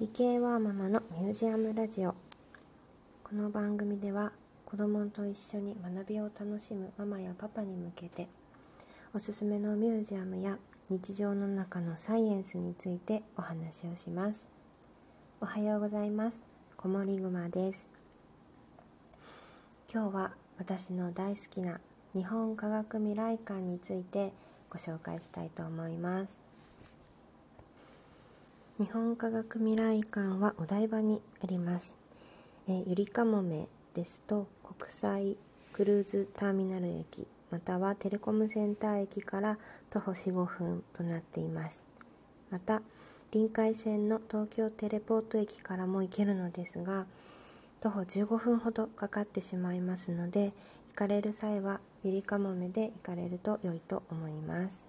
理系はママのミュージアムラジオ。この番組では子供と一緒に学びを楽しむママやパパに向けておすすめのミュージアムや日常の中のサイエンスについてお話をします。おはようございます。小森ぐまです。今日は私の大好きな日本科学未来館についてご紹介したいと思います。日本科学未来館はお台場にあります、えー、ゆりかもめですと国際クルーズターミナル駅またはテレコムセンター駅から徒歩4、5分となっています。また臨海線の東京テレポート駅からも行けるのですが徒歩15分ほどかかってしまいますので行かれる際はゆりかもめで行かれると良いと思います。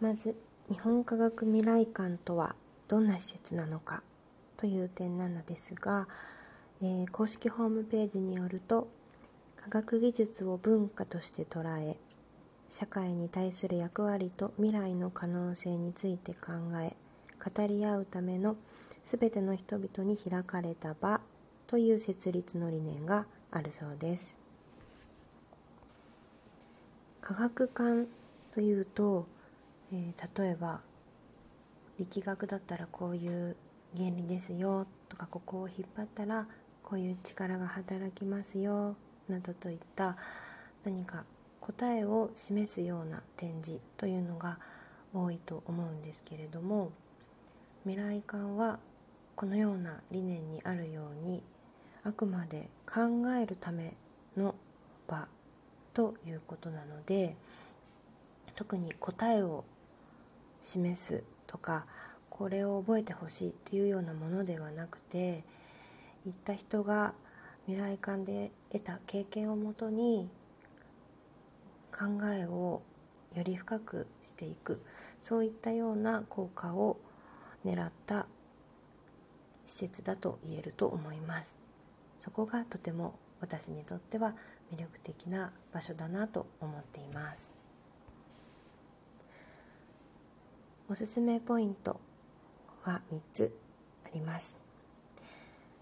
まず日本科学未来館とはどんな施設なのかという点なのですが、えー、公式ホームページによると科学技術を文化として捉え社会に対する役割と未来の可能性について考え語り合うための全ての人々に開かれた場という設立の理念があるそうです。科学館というとえー、例えば力学だったらこういう原理ですよとかここを引っ張ったらこういう力が働きますよなどといった何か答えを示すような展示というのが多いと思うんですけれども未来館はこのような理念にあるようにあくまで考えるための場ということなので特に答えを示すとかこれを覚えてほしいっていうようなものではなくて行った人が未来館で得た経験をもとに考えをより深くしていく。そういったような効果を狙った施設だと言えると思います。そこがとても私にとっては魅力的な場所だなと思っています。おすすめポイントは3つあります。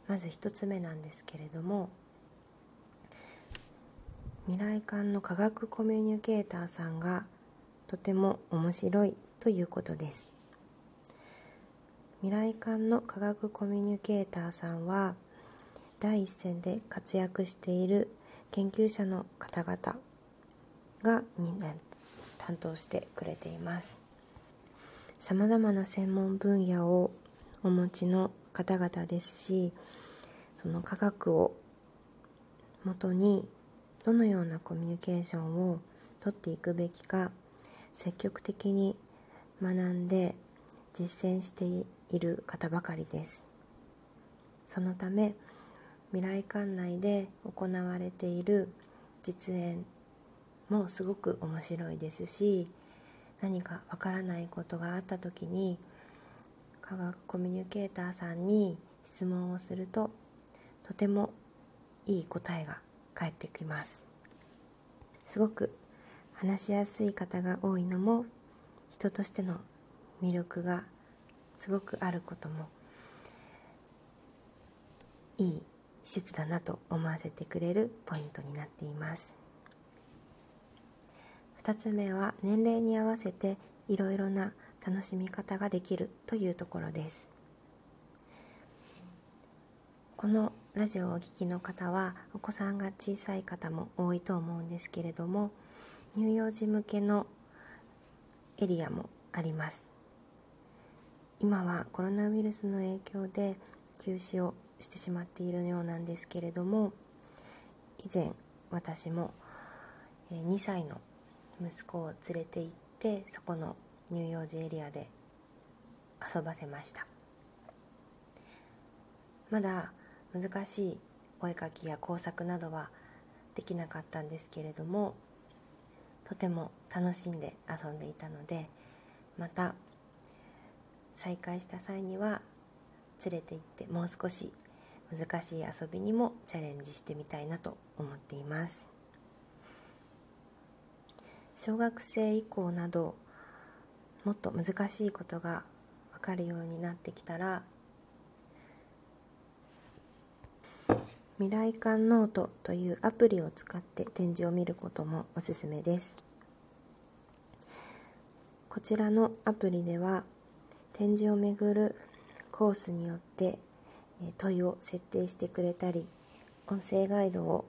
まず1つ目なんですけれども未来館の科学コミュニケーターさんがとても面白いということです。未来館の科学コミュニケーターさんは第一線で活躍している研究者の方々が担当してくれています。さまざまな専門分野をお持ちの方々ですしその科学をもとにどのようなコミュニケーションをとっていくべきか積極的に学んで実践している方ばかりです。そのため未来館内で行われている実演もすごく面白いですし何かわからないことがあった時に科学コミュニケーターさんに質問をするととてもいい答えが返ってきます。すごく話しやすい方が多いのも人としての魅力がすごくあることもいい施設だなと思わせてくれるポイントになっています。2つ目は年齢に合わせていろいろな楽しみ方ができるというところです。このラジオをお聴きの方はお子さんが小さい方も多いと思うんですけれども乳幼児向けのエリアもあります。今はコロナウイルスの影響で休止をしてしまっているようなんですけれども以前私も2歳の息子を連れて行ってそこの乳幼児エリアで遊ばせました。まだ難しいお絵かきや工作などはできなかったんですけれどもとても楽しんで遊んでいたのでまた再開した際には連れて行ってもう少し難しい遊びにもチャレンジしてみたいなと思っています。小学生以降などもっと難しいことが分かるようになってきたら未来館ノートというアプリを使って展示を見ることもおすすめです。こちらのアプリでは展示をめぐるコースによって問いを設定してくれたり音声ガイドを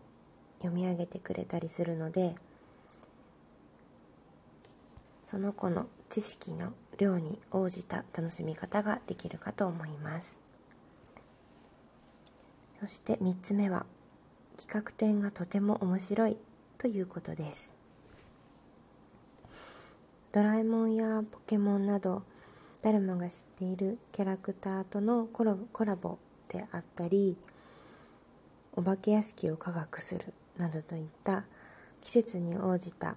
読み上げてくれたりするのでその子の知識の量に応じた楽しみ方ができるかと思います。そして3つ目は企画展がとても面白いということです。ドラえもんやポケモンなど誰もが知っているキャラクターとのコラボであったりお化け屋敷を科学するなどといった季節に応じた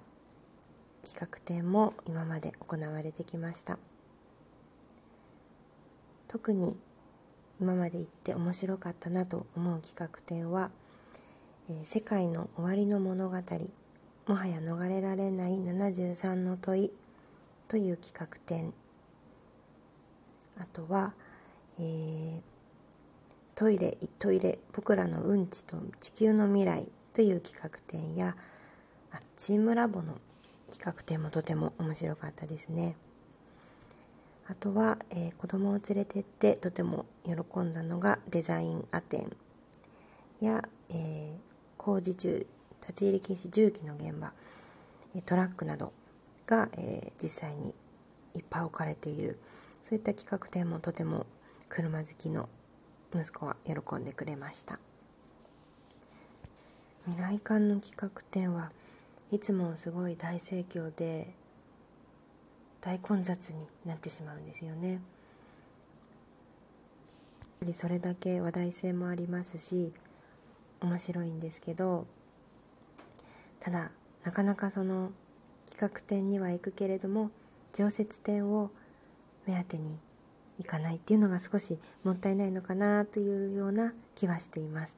企画展も今まで行われてきました。特に今まで行って面白かったなと思う企画展は「えー、世界の終わりの物語もはや逃れられない73の問い」という企画展。あとは、えー、トイレトイレ僕らのうんちと地球の未来という企画展やあチームラボの企画展もとても面白かったですね。あとは、えー、子供を連れてってとても喜んだのがデザインアテン。や、えー、工事中立ち入り禁止重機の現場。トラックなどが、えー、実際にいっぱい置かれている。そういった企画展もとても車好きの息子は喜んでくれました。未来館の企画展はいつもすごい大盛況で大混雑になってしまうんですよね。それだけ話題性もありますし面白いんですけどただなかなかその企画展には行くけれども常設展を目当てに行かないっていうのが少しもったいないのかなというような気はしています。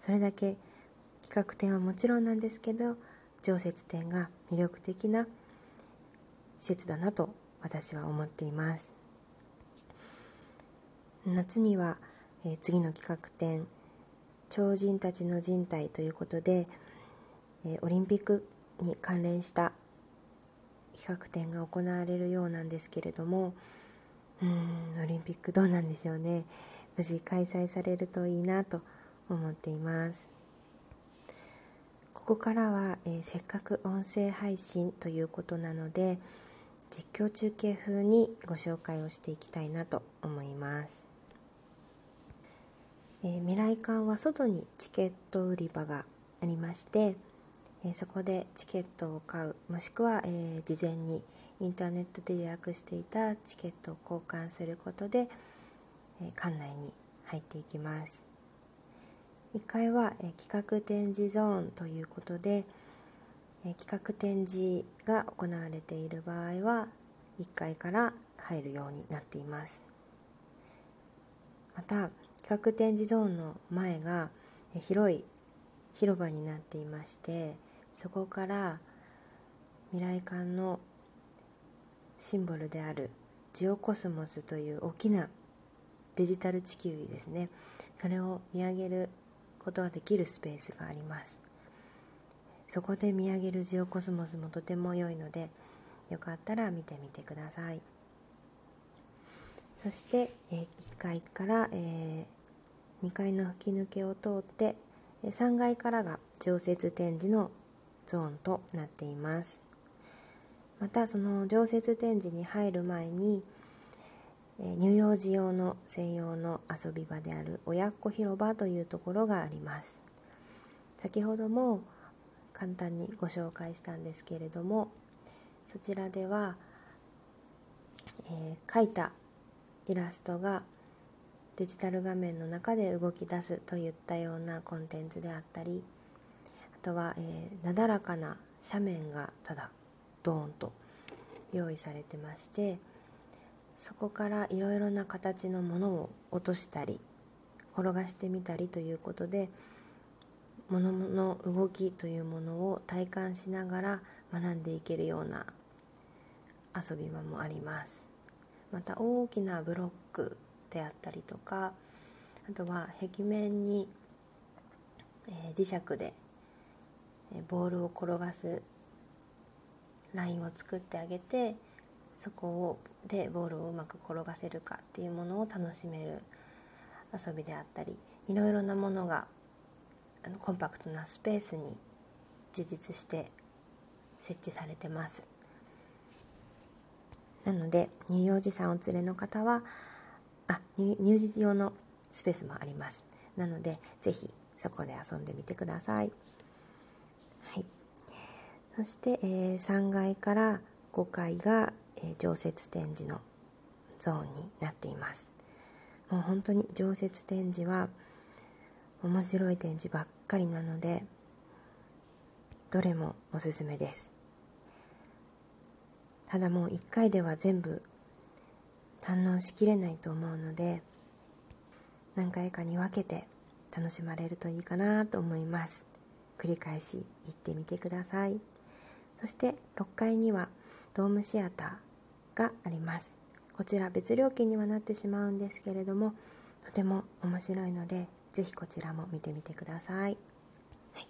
それだけ企画展はもちろんなんですけど常設展が魅力的な施設だなと私は思っています。夏には、えー、次の企画展「超人たちの人体」ということで、えー、オリンピックに関連した企画展が行われるようなんですけれどもうんオリンピックどうなんでしょうね。無事開催されるといいなと思っています。ここからは、えー、せっかく音声配信ということなので実況中継風にご紹介をしていきたいなと思います、えー、未来館は外にチケット売り場がありまして、えー、そこでチケットを買うもしくは、え事前にインターネットで予約していたチケットを交換することで、え館内に入っていきます。1階は、え企画展示ゾーンということで、え企画展示が行われている場合は1階から入るようになっています。また企画展示ゾーンの前が広い広場になっていましてそこから未来館のシンボルであるジオコスモスという大きなデジタル地球儀ですね。それを見上げることができるスペースがあります。そこで見上げるジオコスモスもとても良いのでよかったら見てみてください。そして、え、1階から、え、2階の吹き抜けを通って3階からが常設展示のゾーンとなっています。またその常設展示に入る前に乳幼児用の専用の遊び場である親子広場というところがあります。先ほども簡単にご紹介したんですけれどもそちらでは、えー、描いたイラストがデジタル画面の中で動き出すといったようなコンテンツであったりあとは、えー、なだらかな斜面がただドーンと用意されてましてそこからいろいろな形のものを落としたり転がしてみたりということで物の動きというものを体感しながら学んでいけるような遊び場もあります。また大きなブロックであったりとかあとは壁面に、え、磁石でボールを転がすラインを作ってあげてそこをでボールをうまく転がせるかっていうものを楽しめる遊びであったりいろいろなものがあのコンパクトなスペースに充実して設置されてます。なので乳幼児さんお連れの方はあ乳児用のスペースもあります。なので是非そこで遊んでみてください。はい。そして、えー、3階から5階が、えー、常設展示のゾーンになっています。もう本当に常設展示は面白い展示ばっかりなのでどれもおすすめです。ただもう1回では全部堪能しきれないと思うので何回かに分けて楽しまれるといいかなと思います。繰り返し行ってみてください。そして6階にはドームシアターがあります。こちら別料金にはなってしまうんですけれどもとても面白いのでぜひこちらも見てみてください、はい、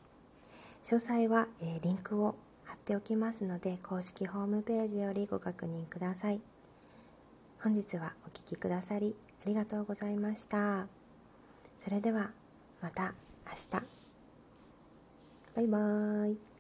詳細は、えー、リンクを貼っておきますので公式ホームページよりご確認ください。本日はお聴きくださりありがとうございました。それではまた明日。バイバーイ。